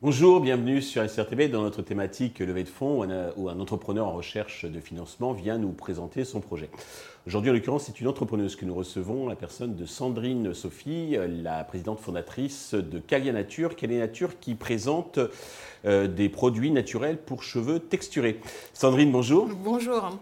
Bonjour, bienvenue sur SRTV dans notre thématique levée de fonds où un, entrepreneur en recherche de financement vient nous présenter son projet. Aujourd'hui, en l'occurrence, c'est une entrepreneuse que nous recevons, la personne de Sandrine Sophie, la présidente fondatrice de Calia Nature. Calia Nature qui présente euh, des produits naturels pour cheveux texturés. Sandrine, bonjour. Bonjour.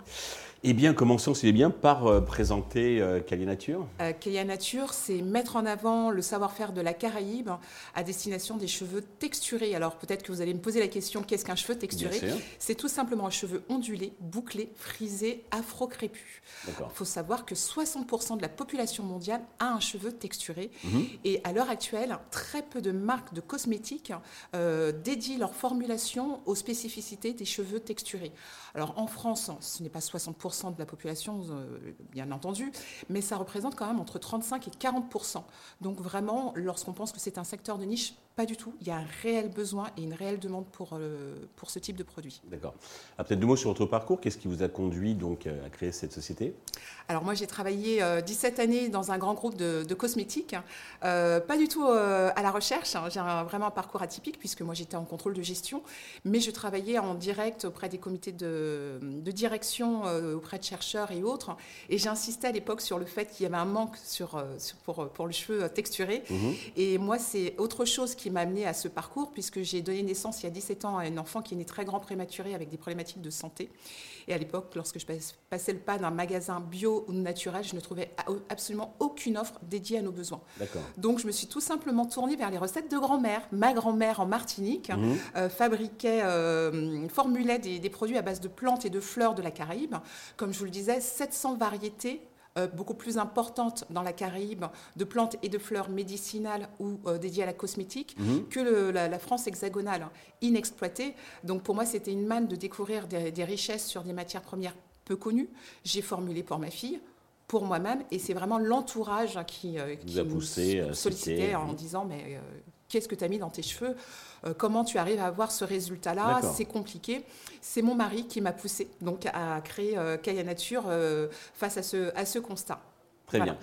Eh bien, commençons, c'est bien, par euh, présenter euh, Nature. Euh, Nature, c'est mettre en avant le savoir-faire de la Caraïbe à destination des cheveux texturés. Alors, peut-être que vous allez me poser la question, qu'est-ce qu'un cheveu texturé C'est tout simplement un cheveu ondulé, bouclé, frisé, afro-crépu. Il faut savoir que 60% de la population mondiale a un cheveu texturé. Mhm. Et à l'heure actuelle, très peu de marques de cosmétiques euh, dédient leur formulation aux spécificités des cheveux texturés. Alors, en France, ce n'est pas 60% de la population, euh, bien entendu, mais ça représente quand même entre 35 et 40 Donc vraiment, lorsqu'on pense que c'est un secteur de niche, pas du tout. Il y a un réel besoin et une réelle demande pour, euh, pour ce type de produit. D'accord. Ah, peut-être deux mots sur votre parcours. Qu'est-ce qui vous a conduit donc à créer cette société? Alors moi, j'ai travaillé 17 euh, années dans un grand groupe de, cosmétiques, pas du tout à la recherche. Hein. J'ai vraiment un parcours atypique puisque moi j'étais en contrôle de gestion, mais je travaillais en direct auprès des comités de, de direction auprès de chercheurs et autres. Et j'insistais à l'époque sur le fait qu'il y avait un manque sur, euh, pour, pour, le cheveu texturé. Mhm. Et moi, c'est autre chose qui m'a amené à ce parcours, puisque j'ai donné naissance il y a 17 ans à un enfant qui est né très grand prématuré avec des problématiques de santé. Et à l'époque, lorsque je passais le pas d'un magasin bio ou naturel, je ne trouvais absolument aucune offre dédiée à nos besoins. Donc, je me suis tout simplement tournée vers les recettes de grand-mère. Ma grand-mère en Martinique mhm. euh, fabriquait, euh, formulait des, des, produits à base de plantes et de fleurs de la Caraïbe. Comme je vous le disais, 700 variétés beaucoup plus importantes dans la Caraïbe de plantes et de fleurs médicinales ou euh, dédiées à la cosmétique mhm. que la, France hexagonale inexploitée. Donc pour moi, c'était une manne de découvrir des, richesses sur des matières premières peu connues. J'ai formulé pour ma fille pour moi-même et c'est vraiment l'entourage qui, euh, qui a poussé, sollicitait en disant mais qu'est-ce que tu as mis dans tes cheveux euh, comment tu arrives à avoir ce résultat-là C'est compliqué. C'est mon mari qui m'a poussé donc à créer euh, Kaya Nature euh, face à ce, à ce constat. Très bien.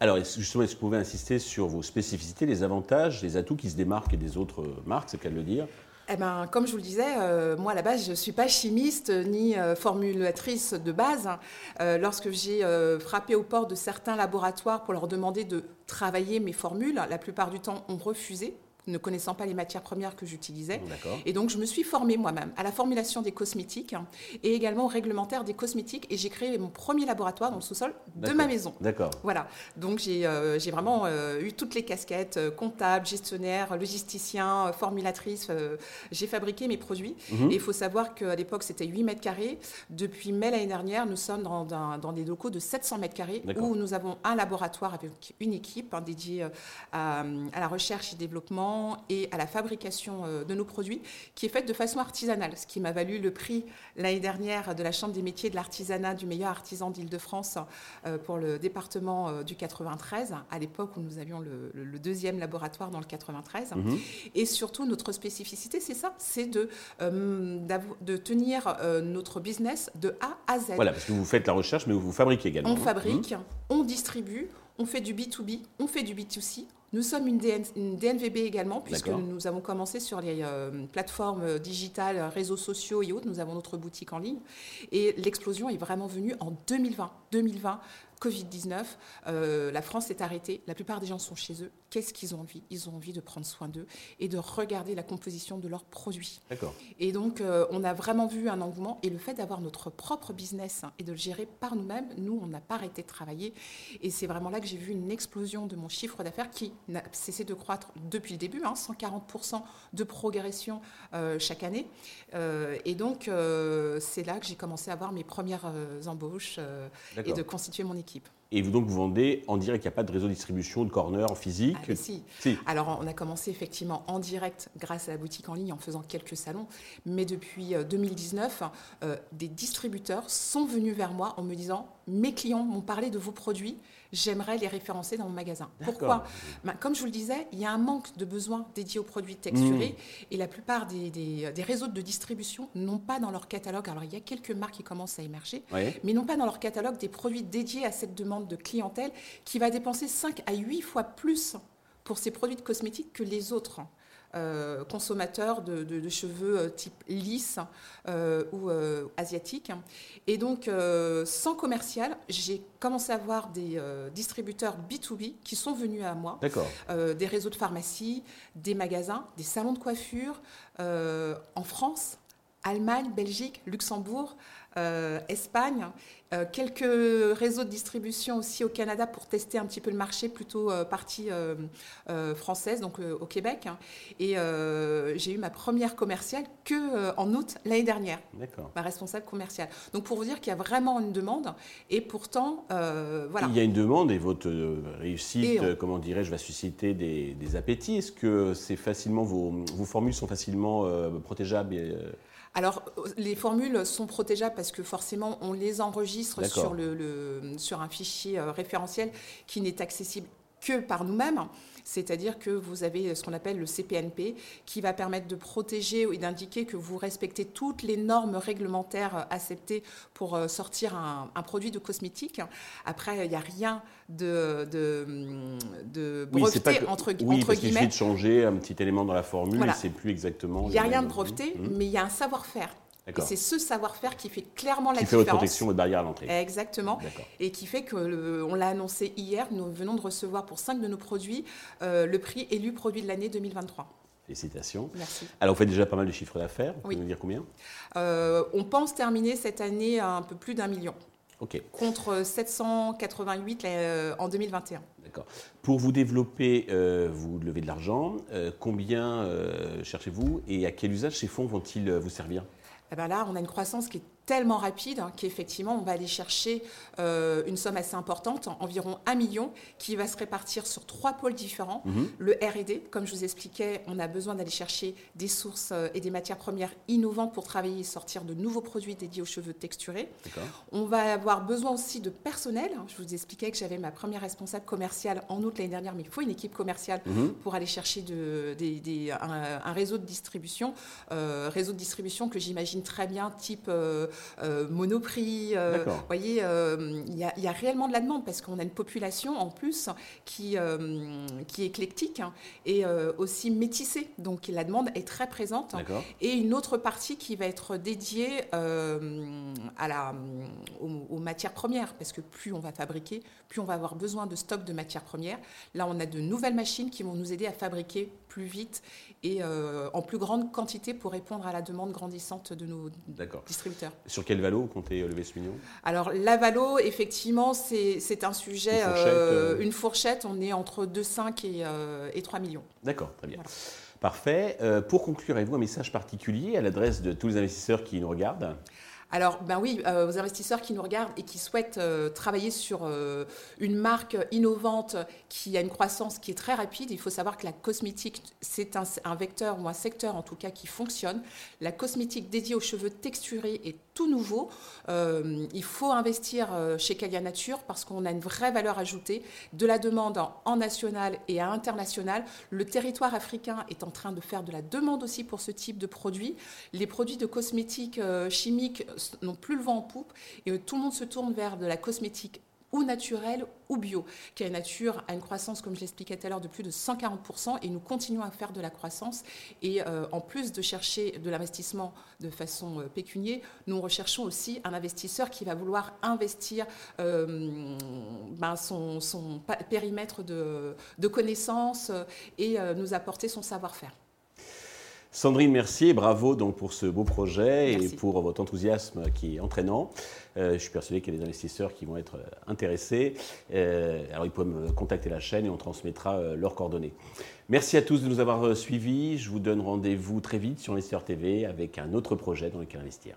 Alors, justement, est-ce que vous pouvez insister sur vos spécificités, les avantages, les atouts qui se démarquent des autres marques, c'est qu'à le dire? Eh ben, comme je vous le disais, moi à la base, je ne suis pas chimiste ni formulatrice de base. lorsque j'ai frappé aux portes de certains laboratoires pour leur demander de travailler mes formules, la plupart du temps, ont refusé ne connaissant pas les matières premières que j'utilisais. Et donc, je me suis formée moi-même à la formulation des cosmétiques et également au réglementaire des cosmétiques. Et j'ai créé mon premier laboratoire dans le sous-sol de ma maison. D'accord. Voilà. Donc, j'ai euh, vraiment euh, eu toutes les casquettes euh, comptable, gestionnaire, logisticien, formulatrice. j'ai fabriqué mes produits. Mhm. Et il faut savoir qu'à l'époque, c'était 8 mètres carrés. Depuis mai l'année dernière, nous sommes dans, dans, des locaux de 700 mètres carrés où nous avons un laboratoire avec une équipe hein, dédiée à, à la recherche et développement et à la fabrication euh, de nos produits, qui est faite de façon artisanale, ce qui m'a valu le prix l'année dernière de la Chambre des métiers de l'artisanat du meilleur artisan d'Île-de-France euh, pour le département euh, du 93, à l'époque où nous avions le, deuxième laboratoire dans le 93. Mhm. Et surtout, notre spécificité, c'est ça, c'est de, de tenir notre business de A à Z. Voilà, parce que vous faites la recherche, mais vous fabriquez également. On fabrique, mhm. on distribue, on fait du B2B, on fait du B2C, nous sommes une, DNVB également, puisque nous avons commencé sur les euh, plateformes digitales, réseaux sociaux et autres. Nous avons notre boutique en ligne. Et l'explosion est vraiment venue en 2020. 2020, Covid-19, euh, la France est arrêtée, la plupart des gens sont chez eux. Qu'est-ce qu'ils ont envie? Ils ont envie de prendre soin d'eux et de regarder la composition de leurs produits. D'accord. Et donc, euh, on a vraiment vu un engouement. Et le fait d'avoir notre propre business et de le gérer par nous-mêmes, nous, on n'a pas arrêté de travailler. Et c'est vraiment là que j'ai vu une explosion de mon chiffre d'affaires qui n'a cessé de croître depuis le début, hein, 140% de progression euh, chaque année. et donc, c'est là que j'ai commencé à avoir mes premières embauches et de constituer mon équipe. Et vous donc vous vendez en direct, il n'y a pas de réseau de distribution, de corner en physique ah, si. si. Alors on a commencé effectivement en direct grâce à la boutique en ligne en faisant quelques salons, mais depuis 2019, euh, euh, des distributeurs sont venus vers moi en me disant mes clients m'ont parlé de vos produits, j'aimerais les référencer dans mon magasin. Pourquoi? Ben, Comme je vous le disais, il y a un manque de besoins dédiés aux produits texturés mmh. et la plupart des, des, réseaux de distribution n'ont pas dans leur catalogue, alors il y a quelques marques qui commencent à émerger, mais n'ont pas dans leur catalogue des produits dédiés à cette demande de clientèle qui va dépenser 5 à 8 fois plus pour ces produits de cosmétiques que les autres. Euh, consommateurs de, cheveux euh, type lisse euh, ou asiatique. Et donc, sans commercial, j'ai commencé à voir des distributeurs B2B qui sont venus à moi. des réseaux de pharmacie, des magasins, des salons de coiffure en France, Allemagne, Belgique, Luxembourg, Espagne. Euh, quelques réseaux de distribution aussi au Canada pour tester un petit peu le marché, plutôt euh, partie euh, française, donc au Québec. Hein. Et j'ai eu ma première commerciale que en août l'année dernière. Ma responsable commerciale. Donc pour vous dire qu'il y a vraiment une demande, et pourtant, voilà. Il y a une demande et votre réussite, comment dirais-je, va susciter des, appétits. Est-ce que c'est facilement vos, vos, formules sont facilement protégeables alors, les formules sont protégeables parce que forcément, on les enregistre sur, le, sur un fichier euh, référentiel qui n'est accessible que par nous-mêmes. C'est-à-dire que vous avez ce qu'on appelle le CPNP qui va permettre de protéger et d'indiquer que vous respectez toutes les normes réglementaires acceptées pour euh, sortir un, produit de cosmétique. Après, il n'y a rien de, de, breveté entre, oui, entre guillemets. Il de changer un petit élément dans la formule, c'est plus exactement. Il n'y a rien de breveté, mmh. mais il y a un savoir-faire. Et c'est ce savoir-faire qui fait clairement la différence. Qui fait votre protection et barrière à l'entrée. Exactement. Et qui fait que, on l'a annoncé hier, nous venons de recevoir pour cinq de nos produits euh, le prix élu produit de l'année 2023. Félicitations. Merci. Alors, vous faites déjà pas mal de chiffres d'affaires. Vous pouvez nous dire combien? Euh, On pense terminer cette année à un peu plus d'un million. OK. Contre 788 euh, en 2021. D'accord. Pour vous développer, vous levez de l'argent. combien cherchez-vous et à quel usage ces fonds vont-ils vous servir? Eh ben là, on a une croissance qui est tellement rapide hein, qu'effectivement, on va aller chercher euh, une somme assez importante, environ 1 million, qui va se répartir sur trois pôles différents. Mhm. Le RD, comme je vous expliquais, on a besoin d'aller chercher des sources euh, et des matières premières innovantes pour travailler et sortir de nouveaux produits dédiés aux cheveux texturés. On va avoir besoin aussi de personnel. Je vous expliquais que j'avais ma première responsable commerciale en août l'année dernière, mais il faut une équipe commerciale mhm. pour aller chercher de, un, réseau de distribution. Euh, réseau de distribution que j'imagine très bien, type euh, Monoprix. Euh, vous voyez, euh, il y, a réellement de la demande parce qu'on a une population en plus qui, qui est éclectique hein, et aussi métissée. Donc la demande est très présente. Et une autre partie qui va être dédiée à la, aux, matières premières parce que plus on va fabriquer, plus on va avoir besoin de stock de matières premières. Là, on a de nouvelles machines qui vont nous aider à fabriquer plus vite et en plus grande quantité pour répondre à la demande grandissante de nos distributeurs. Sur quel valo comptez lever ce million? Alors, la valo, effectivement, c'est un sujet, une fourchette, euh, une fourchette, On est entre 2,5 et, euh, et 3 millions. D'accord, très bien. Parfait. Euh, pour conclure, avez-vous un message particulier à l'adresse de tous les investisseurs qui nous regardent? Alors, ben oui, euh, aux investisseurs qui nous regardent et qui souhaitent euh, travailler sur euh, une marque innovante qui a une croissance qui est très rapide, il faut savoir que la cosmétique, c'est un, vecteur ou un secteur en tout cas qui fonctionne. La cosmétique dédiée aux cheveux texturés est tout nouveau. il faut investir chez Calia Nature parce qu'on a une vraie valeur ajoutée, de la demande en national et à international. Le territoire africain est en train de faire de la demande aussi pour ce type de produits. Les produits de cosmétiques chimiques n'ont plus le vent en poupe et euh, tout le monde se tourne vers de la cosmétique ou naturelle ou bio. Qui Nature a une croissance, comme je l'expliquais tout à l'heure, de plus de 140% et nous continuons à faire de la croissance. Et euh, en plus de chercher de l'investissement de façon euh, pécuniaire, nous recherchons aussi un investisseur qui va vouloir investir ben, son, périmètre de, de connaissances et nous apporter son savoir-faire. Sandrine Mercier, bravo donc pour ce beau projet et pour votre enthousiasme qui est entraînant. Euh, je suis persuadé qu'il y a des investisseurs qui vont être euh, intéressés. Euh, alors ils peuvent me contacter la chaîne et on transmettra leurs coordonnées. Merci à tous de nous avoir suivis. Je vous donne rendez-vous très vite sur Investisseur TV avec un autre projet dans lequel investir.